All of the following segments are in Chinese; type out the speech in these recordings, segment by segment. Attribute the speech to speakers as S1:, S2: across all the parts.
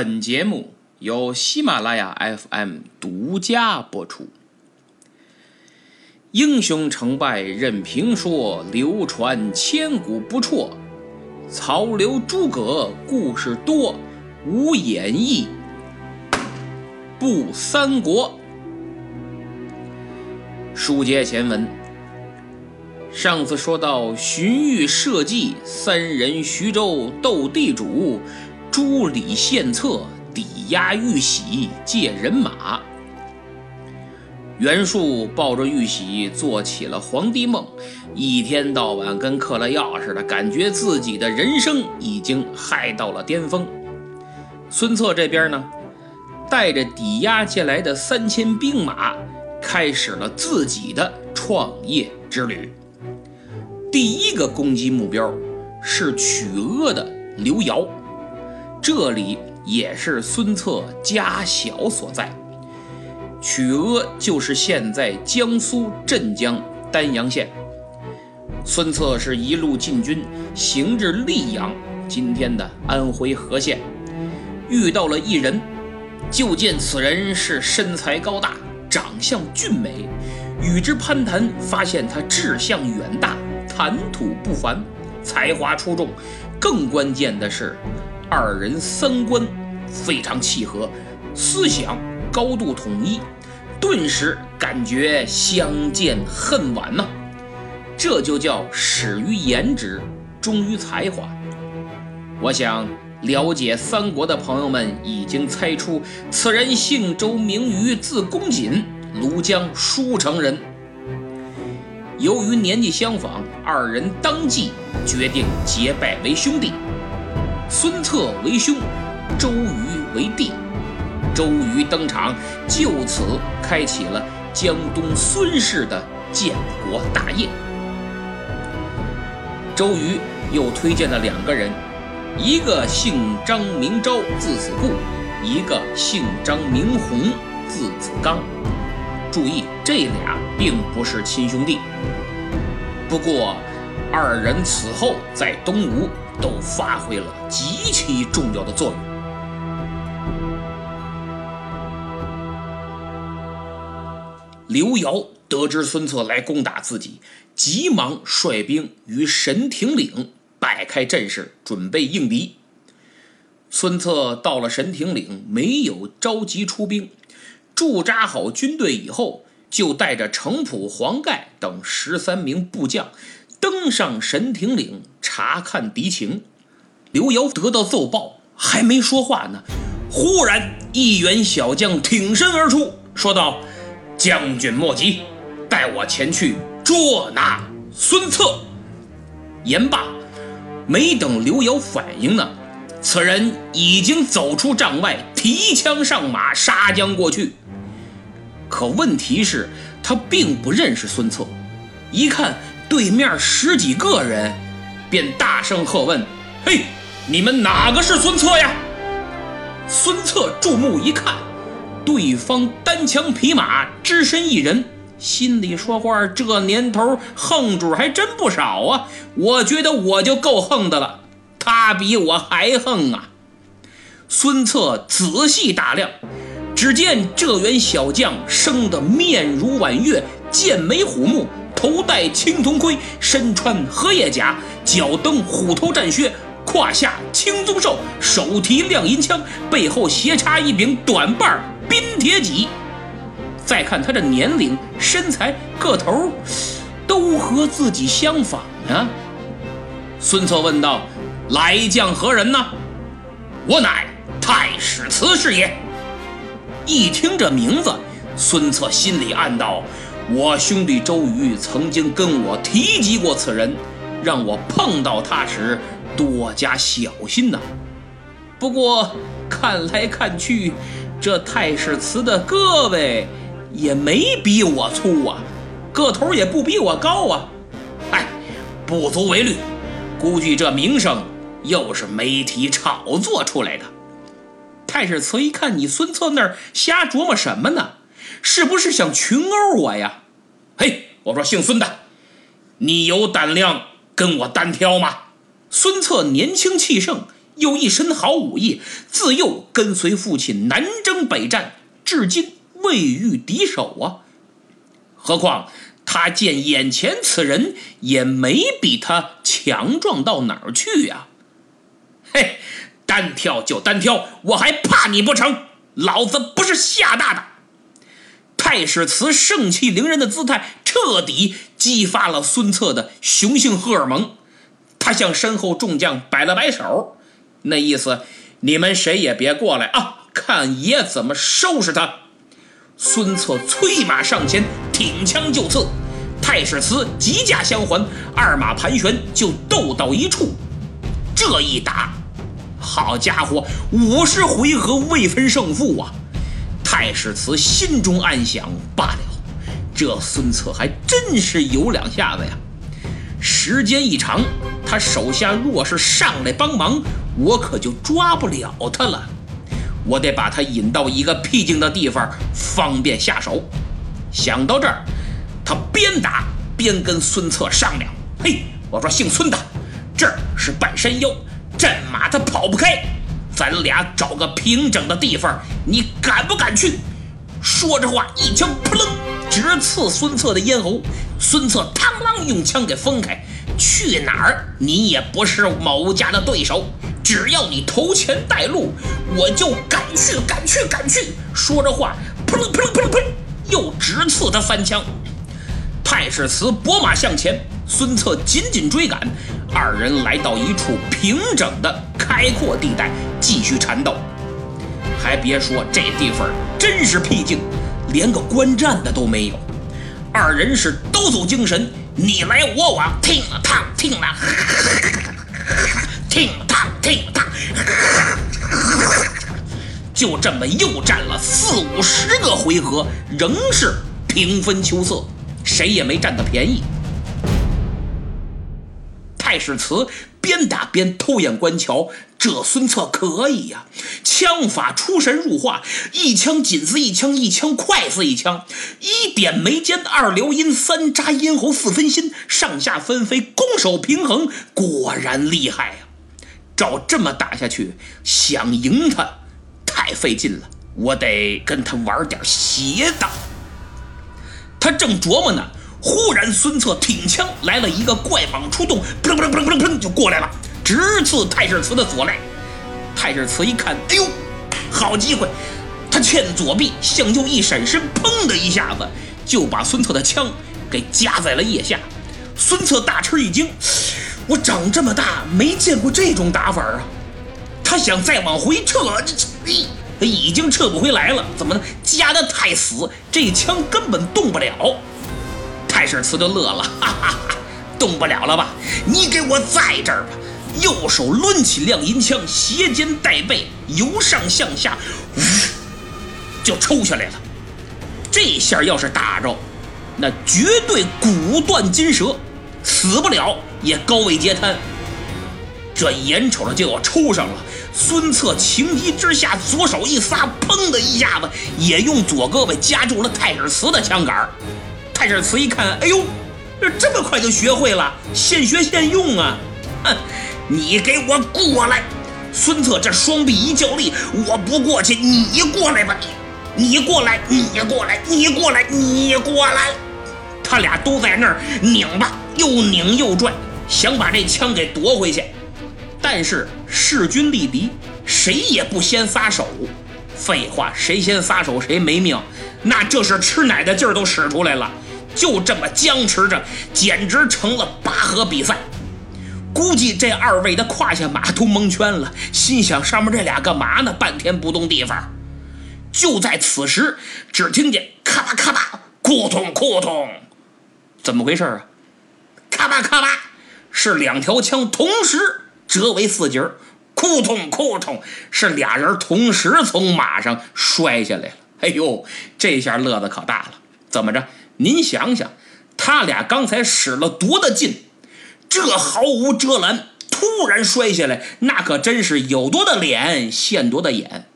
S1: 本节目由喜马拉雅 FM 独家播出。英雄成败任评说，流传千古不辍。曹刘诸葛故事多，无演义不三国。书接前文，上次说到荀彧设计，三人徐州斗地主。朱李献策，抵押玉玺，借人马。袁术抱着玉玺做起了皇帝梦，一天到晚跟嗑了药似的，感觉自己的人生已经嗨到了巅峰。孙策这边呢，带着抵押借来的三千兵马，开始了自己的创业之旅。第一个攻击目标是曲阿的刘繇。这里也是孙策家小所在，曲阿就是现在江苏镇江丹阳县。孙策是一路进军，行至溧阳（今天的安徽和县），遇到了一人，就见此人是身材高大，长相俊美，与之攀谈，发现他志向远大，谈吐不凡，才华出众，更关键的是。二人三观非常契合，思想高度统一，顿时感觉相见恨晚呐。这就叫始于颜值，忠于才华。我想了解三国的朋友们已经猜出，此人姓周名瑜，字公瑾，庐江舒城人。由于年纪相仿，二人当即决定结拜为兄弟。孙策为兄，周瑜为弟。周瑜登场，就此开启了江东孙氏的建国大业。周瑜又推荐了两个人，一个姓张名昭，字子固；一个姓张名弘，字子刚。注意，这俩并不是亲兄弟。不过，二人此后在东吴。都发挥了极其重要的作用。刘繇得知孙策来攻打自己，急忙率兵于神亭岭摆开阵势，准备应敌。孙策到了神亭岭，没有着急出兵，驻扎好军队以后，就带着程普、黄盖等十三名部将。登上神亭岭查看敌情，刘繇得到奏报，还没说话呢，忽然一员小将挺身而出，说道：“将军莫急，带我前去捉拿孙策。”言罢，没等刘繇反应呢，此人已经走出帐外，提枪上马，杀将过去。可问题是，他并不认识孙策，一看。对面十几个人，便大声喝问：“嘿，你们哪个是孙策呀？”孙策注目一看，对方单枪匹马，只身一人，心里说话：“这年头横主还真不少啊！我觉得我就够横的了，他比我还横啊！”孙策仔细打量，只见这员小将生得面如婉月，剑眉虎目。头戴青铜盔，身穿荷叶甲，脚蹬虎头战靴，胯下青鬃兽，手提亮银枪，背后斜插一柄短把冰铁戟。再看他这年龄、身材、个头，都和自己相仿啊！孙策问道：“来将何人呢？”“我乃太史慈是也。”一听这名字，孙策心里暗道。我兄弟周瑜曾经跟我提及过此人，让我碰到他时多加小心呐。不过看来看去，这太史慈的胳膊也没比我粗啊，个头也不比我高啊。哎，不足为虑，估计这名声又是媒体炒作出来的。太史慈一看你孙策那儿瞎琢磨什么呢？是不是想群殴我呀？嘿，我说姓孙的，你有胆量跟我单挑吗？孙策年轻气盛，又一身好武艺，自幼跟随父亲南征北战，至今未遇敌手啊。何况他见眼前此人也没比他强壮到哪儿去呀？嘿，单挑就单挑，我还怕你不成？老子不是吓大的。太史慈盛气凌人的姿态，彻底激发了孙策的雄性荷尔蒙。他向身后众将摆了摆手，那意思，你们谁也别过来啊！看爷怎么收拾他！孙策催马上前，挺枪就刺。太史慈急驾相还，二马盘旋，就斗到一处。这一打，好家伙，五十回合未分胜负啊！太史慈心中暗想：罢了，这孙策还真是有两下子呀。时间一长，他手下若是上来帮忙，我可就抓不了他了。我得把他引到一个僻静的地方，方便下手。想到这儿，他边打边跟孙策商量：“嘿，我说姓孙的，这儿是半山腰，战马他跑不开，咱俩找个平整的地方，你敢不敢去？”说着话，一枪扑棱。直刺孙策的咽喉，孙策嘡啷用枪给分开。去哪儿？你也不是某家的对手。只要你投钱带路，我就敢去，敢去，敢去。说着话，扑棱扑棱扑棱扑棱，又直刺他三枪。太史慈拨马向前，孙策紧紧追赶。二人来到一处平整的开阔地带，继续缠斗。还别说，这地方真是僻静。连个观战的都没有，二人是抖擞精神，你来我往，听了趟，听了，听了趟，听了趟，就这么又战了四五十个回合，仍是平分秋色，谁也没占到便宜。太史慈边打边偷眼观瞧，这孙策可以呀，枪法出神入化，一枪紧似一枪，一枪快似一枪，一点眉间，二撩阴，三扎咽喉，四分心，上下分飞，攻守平衡，果然厉害呀！照这么打下去，想赢他太费劲了，我得跟他玩点邪的。他正琢磨呢。忽然，孙策挺枪来了一个怪蟒出洞，砰砰砰砰砰就过来了，直刺太史慈的左肋。太史慈一看，哎呦，好机会！他欠左臂向右一闪身，砰的一下子就把孙策的枪给夹在了腋下。孙策大吃一惊，我长这么大没见过这种打法啊！他想再往回撤，这已经撤不回来了。怎么呢？夹得太死，这枪根本动不了。太史慈就乐了，哈哈哈，动不了了吧？你给我在这儿吧！右手抡起亮银枪，斜肩带背，由上向下，呜，就抽下来了。这下要是打着，那绝对骨断筋折，死不了也高位截瘫。这眼瞅着就要抽上了，孙策情急之下，左手一撒，砰的一下子，也用左胳膊夹住了太史慈的枪杆太史慈一看，哎呦，这这么快就学会了，现学现用啊！哼，你给我过来！孙策这双臂一较力，我不过去，你过来吧，你你过来，你过来，你过来，你过来！他俩都在那儿拧吧，又拧又拽，想把这枪给夺回去。但是势均力敌，谁也不先撒手。废话，谁先撒手谁没命。那这是吃奶的劲儿都使出来了。就这么僵持着，简直成了拔河比赛。估计这二位的胯下马都蒙圈了，心想上面这俩干嘛呢？半天不动地方。就在此时，只听见咔吧咔吧，扑通扑通，怎么回事啊？咔吧咔吧，是两条枪同时折为四截儿，扑通扑通，是俩人同时从马上摔下来了。哎呦，这下乐子可大了，怎么着？您想想，他俩刚才使了多大劲，这毫无遮拦，突然摔下来，那可真是有多大脸现多大眼。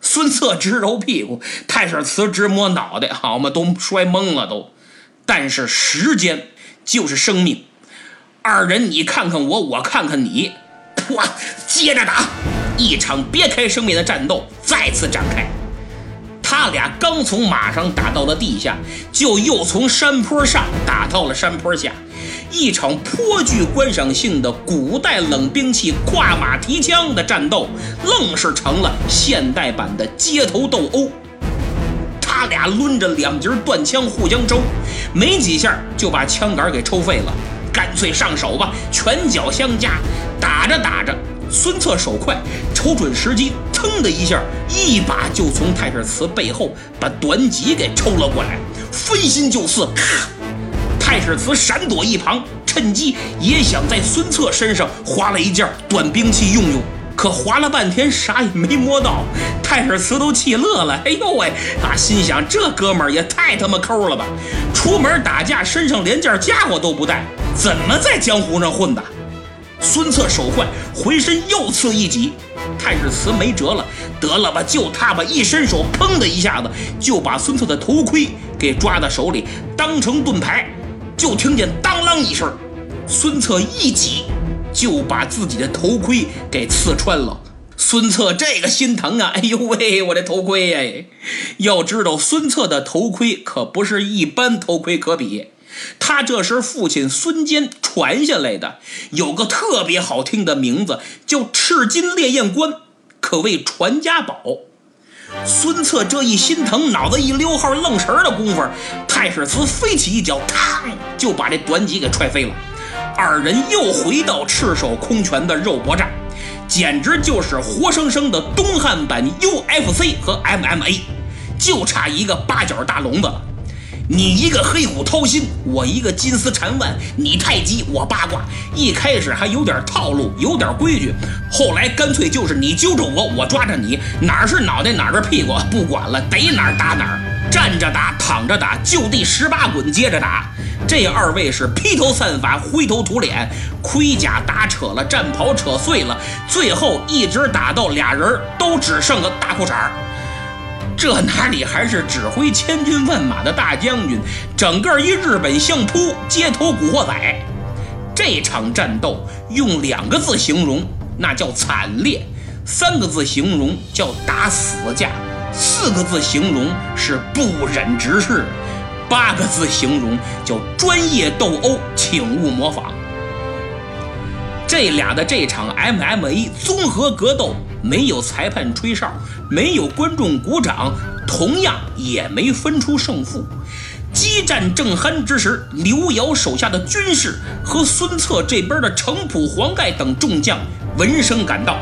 S1: 孙策直揉屁股，太史慈直摸脑袋，好嘛，都摔懵了都。但是时间就是生命，二人你看看我，我看看你，唰，接着打，一场别开生面的战斗再次展开。他俩刚从马上打到了地下，就又从山坡上打到了山坡下，一场颇具观赏性的古代冷兵器跨马提枪的战斗，愣是成了现代版的街头斗殴。他俩抡着两截断枪互相抽，没几下就把枪杆给抽废了。干脆上手吧，拳脚相加，打着打着。孙策手快，瞅准时机，噌的一下，一把就从太史慈背后把短戟给抽了过来，分心就刺。太史慈闪躲一旁，趁机也想在孙策身上划了一件短兵器用用，可划了半天啥也没摸到。太史慈都气乐了，哎呦喂！啊，心想这哥们儿也太他妈抠了吧！出门打架身上连件家伙都不带，怎么在江湖上混的？孙策手快，回身又刺一戟，太史慈没辙了，得了吧，就他吧！一伸手，砰的一下子就把孙策的头盔给抓到手里，当成盾牌。就听见当啷一声，孙策一戟就把自己的头盔给刺穿了。孙策这个心疼啊！哎呦喂，我的头盔呀！要知道，孙策的头盔可不是一般头盔可比。他这是父亲孙坚传下来的，有个特别好听的名字，叫赤金烈焰关，可谓传家宝。孙策这一心疼，脑子一溜号愣神的功夫，太史慈飞起一脚，嘡就把这短戟给踹飞了。二人又回到赤手空拳的肉搏战，简直就是活生生的东汉版 UFC 和 MMA，就差一个八角大笼子了。你一个黑虎掏心，我一个金丝缠腕，你太极我八卦。一开始还有点套路，有点规矩，后来干脆就是你揪着我，我抓着你，哪是脑袋哪是屁股，不管了，逮哪儿打哪儿。站着打，躺着打，就地十八滚，接着打。这二位是披头散发，灰头土脸，盔甲打扯了，战袍扯碎了，最后一直打到俩人都只剩个大裤衩儿。这哪里还是指挥千军万马的大将军？整个一日本相扑街头古惑仔。这场战斗用两个字形容，那叫惨烈；三个字形容叫打死架；四个字形容是不忍直视；八个字形容叫专业斗殴，请勿模仿。这俩的这场 MMA 综合格斗。没有裁判吹哨，没有观众鼓掌，同样也没分出胜负。激战正酣之时，刘繇手下的军士和孙策这边的程普、黄盖等众将闻声赶到，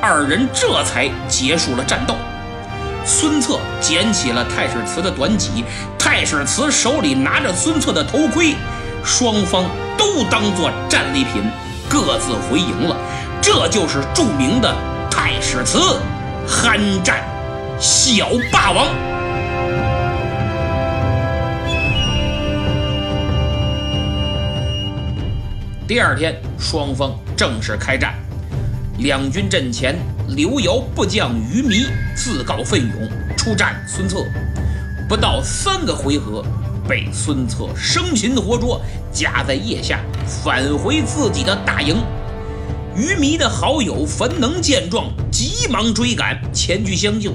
S1: 二人这才结束了战斗。孙策捡起了太史慈的短戟，太史慈手里拿着孙策的头盔，双方都当作战利品，各自回营了。这就是著名的。太史慈酣战小霸王。第二天，双方正式开战。两军阵前，刘繇部将于弥自告奋勇出战孙策，不到三个回合，被孙策生擒活捉，夹在腋下，返回自己的大营。于迷的好友樊能见状，急忙追赶前去相救。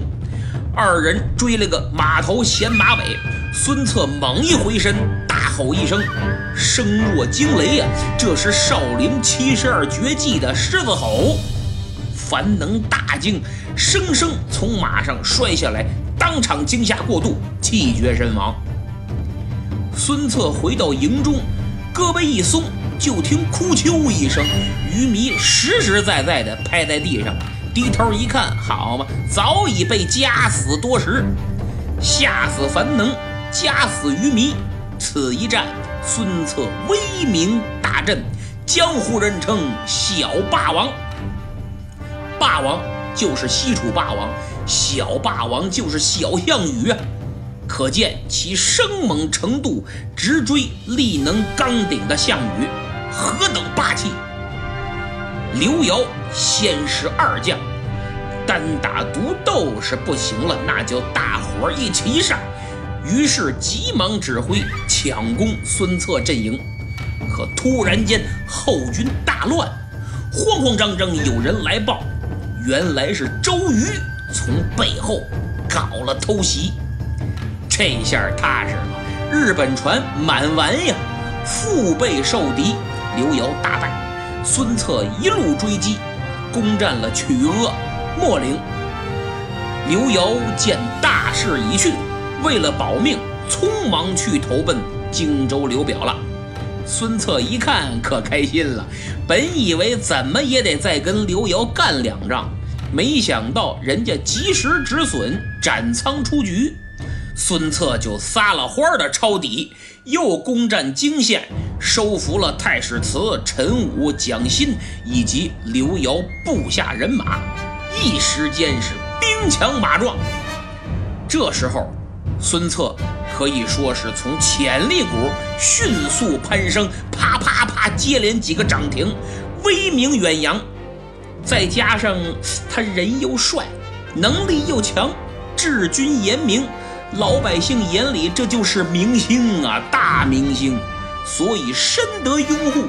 S1: 二人追了个马头衔马尾，孙策猛一回身，大吼一声，声若惊雷呀！这是少林七十二绝技的狮子吼。樊能大惊，生生从马上摔下来，当场惊吓过度，气绝身亡。孙策回到营中，胳膊一松。就听“哭啾”一声，鱼迷实实在在的拍在地上，低头一看，好嘛，早已被夹死多时，吓死樊能，夹死鱼迷。此一战，孙策威名大振，江湖人称小霸王。霸王就是西楚霸王，小霸王就是小项羽啊，可见其生猛程度，直追力能刚鼎的项羽。刘繇先是二将，单打独斗是不行了，那就大伙一起上。于是急忙指挥抢攻孙策阵营。可突然间后军大乱，慌慌张张有人来报，原来是周瑜从背后搞了偷袭。这下踏实了，日本船满完呀，腹背受敌，刘繇大败。孙策一路追击，攻占了曲阿、秣陵。刘繇见大势已去，为了保命，匆忙去投奔荆州刘表了。孙策一看可开心了，本以为怎么也得再跟刘繇干两仗，没想到人家及时止损，斩仓出局。孙策就撒了欢儿的抄底，又攻占荆县，收服了太史慈、陈武、蒋欣以及刘繇部下人马，一时间是兵强马壮。这时候，孙策可以说是从潜力股迅速攀升，啪啪啪接连几个涨停，威名远扬。再加上他人又帅，能力又强，治军严明。老百姓眼里这就是明星啊，大明星，所以深得拥护。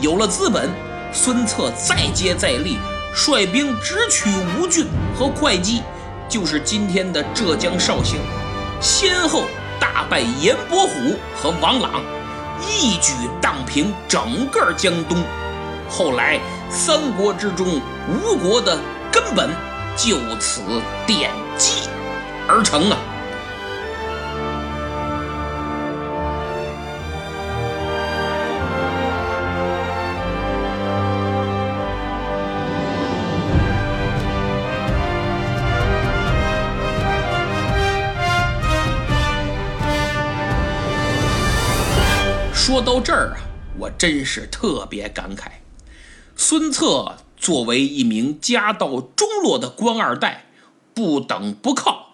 S1: 有了资本，孙策再接再厉，率兵直取吴郡和会稽，就是今天的浙江绍兴，先后大败严伯虎和王朗，一举荡平整个江东。后来三国之中，吴国的根本就此奠基。而成啊！说到这儿啊，我真是特别感慨。孙策作为一名家道中落的官二代，不等不靠。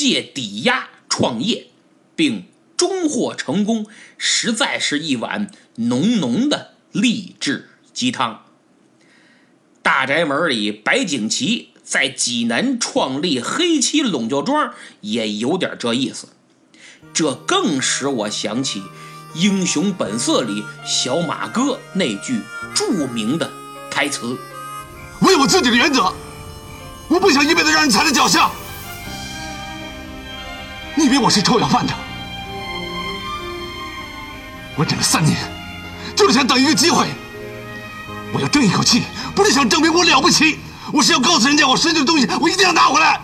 S1: 借抵押创业，并终获成功，实在是一碗浓浓的励志鸡汤。大宅门里，白景琦在济南创立黑漆笼教庄，也有点这意思。这更使我想起《英雄本色》里小马哥那句著名的台词：“
S2: 为我自己的原则，我不想一辈子让人踩在脚下。”你以为我是臭要饭的？我忍了三年，就是想等一个机会。我要争一口气，不是想证明我了不起，我是要告诉人家，我失去的东西我一定要拿回来。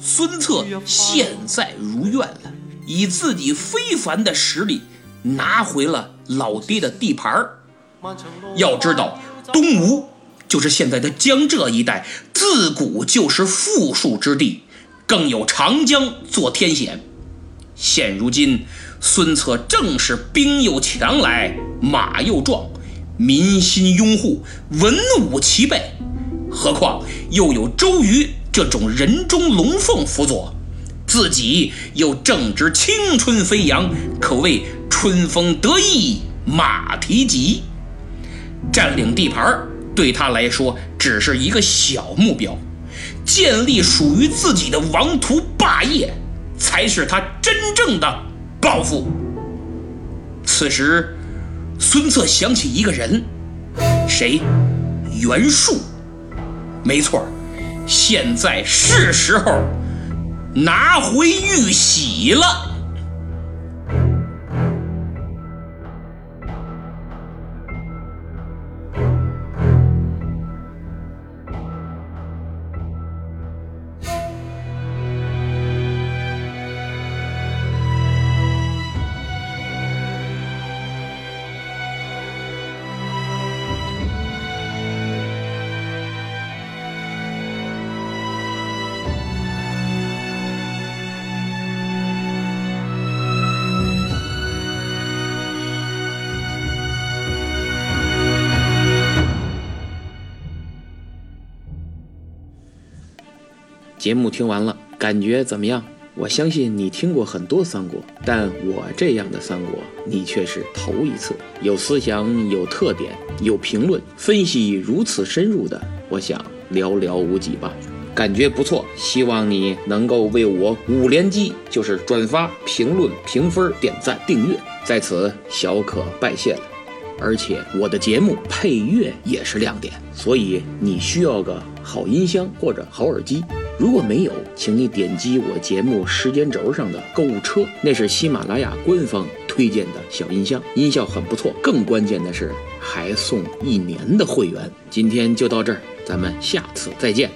S1: 孙策现在如愿了，以自己非凡的实力拿回了老爹的地盘要知道，东吴。就是现在的江浙一带，自古就是富庶之地，更有长江做天险。现如今，孙策正是兵又强来，马又壮，民心拥护，文武齐备，何况又有周瑜这种人中龙凤辅佐，自己又正值青春飞扬，可谓春风得意马蹄疾，占领地盘对他来说只是一个小目标，建立属于自己的王图霸业，才是他真正的抱负。此时，孙策想起一个人，谁？袁术。没错，现在是时候拿回玉玺了。节目听完了，感觉怎么样？我相信你听过很多三国，但我这样的三国你却是头一次。有思想、有特点、有评论、分析如此深入的，我想寥寥无几吧。感觉不错，希望你能够为我五连击，就是转发、评论、评分、点赞、订阅，在此小可拜谢了。而且我的节目配乐也是亮点，所以你需要个好音箱或者好耳机。如果没有，请你点击我节目时间轴上的购物车，那是喜马拉雅官方推荐的小音箱，音效很不错。更关键的是还送一年的会员。今天就到这儿，咱们下次再见。